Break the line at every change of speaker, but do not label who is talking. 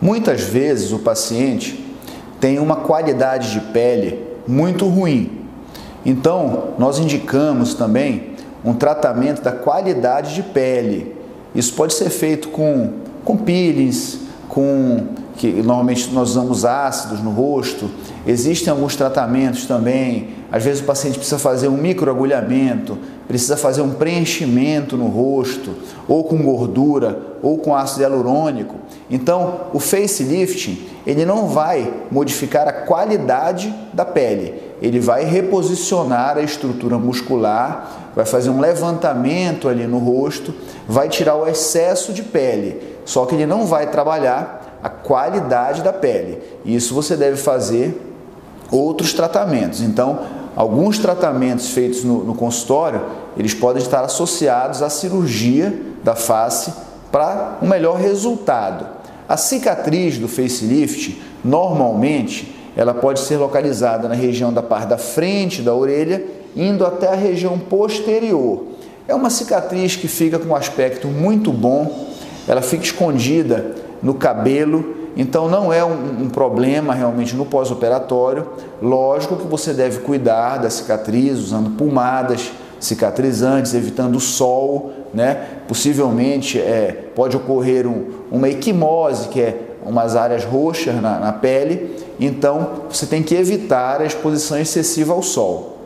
Muitas vezes o paciente tem uma qualidade de pele muito ruim. Então, nós indicamos também um tratamento da qualidade de pele. Isso pode ser feito com, com peelings, com que normalmente nós usamos ácidos no rosto. Existem alguns tratamentos também. Às vezes o paciente precisa fazer um microagulhamento, precisa fazer um preenchimento no rosto, ou com gordura, ou com ácido hialurônico. Então, o facelift, ele não vai modificar a qualidade da pele, ele vai reposicionar a estrutura muscular, vai fazer um levantamento ali no rosto, vai tirar o excesso de pele, só que ele não vai trabalhar a qualidade da pele. Isso você deve fazer outros tratamentos. Então, alguns tratamentos feitos no, no consultório, eles podem estar associados à cirurgia da face para um melhor resultado. A cicatriz do facelift, normalmente, ela pode ser localizada na região da parte da frente da orelha, indo até a região posterior. É uma cicatriz que fica com um aspecto muito bom, ela fica escondida no cabelo, então não é um, um problema realmente no pós-operatório. Lógico que você deve cuidar da cicatriz usando pomadas cicatrizantes, evitando o sol, né? Possivelmente é, pode ocorrer um, uma equimose, que é umas áreas roxas na, na pele, então você tem que evitar a exposição excessiva ao sol.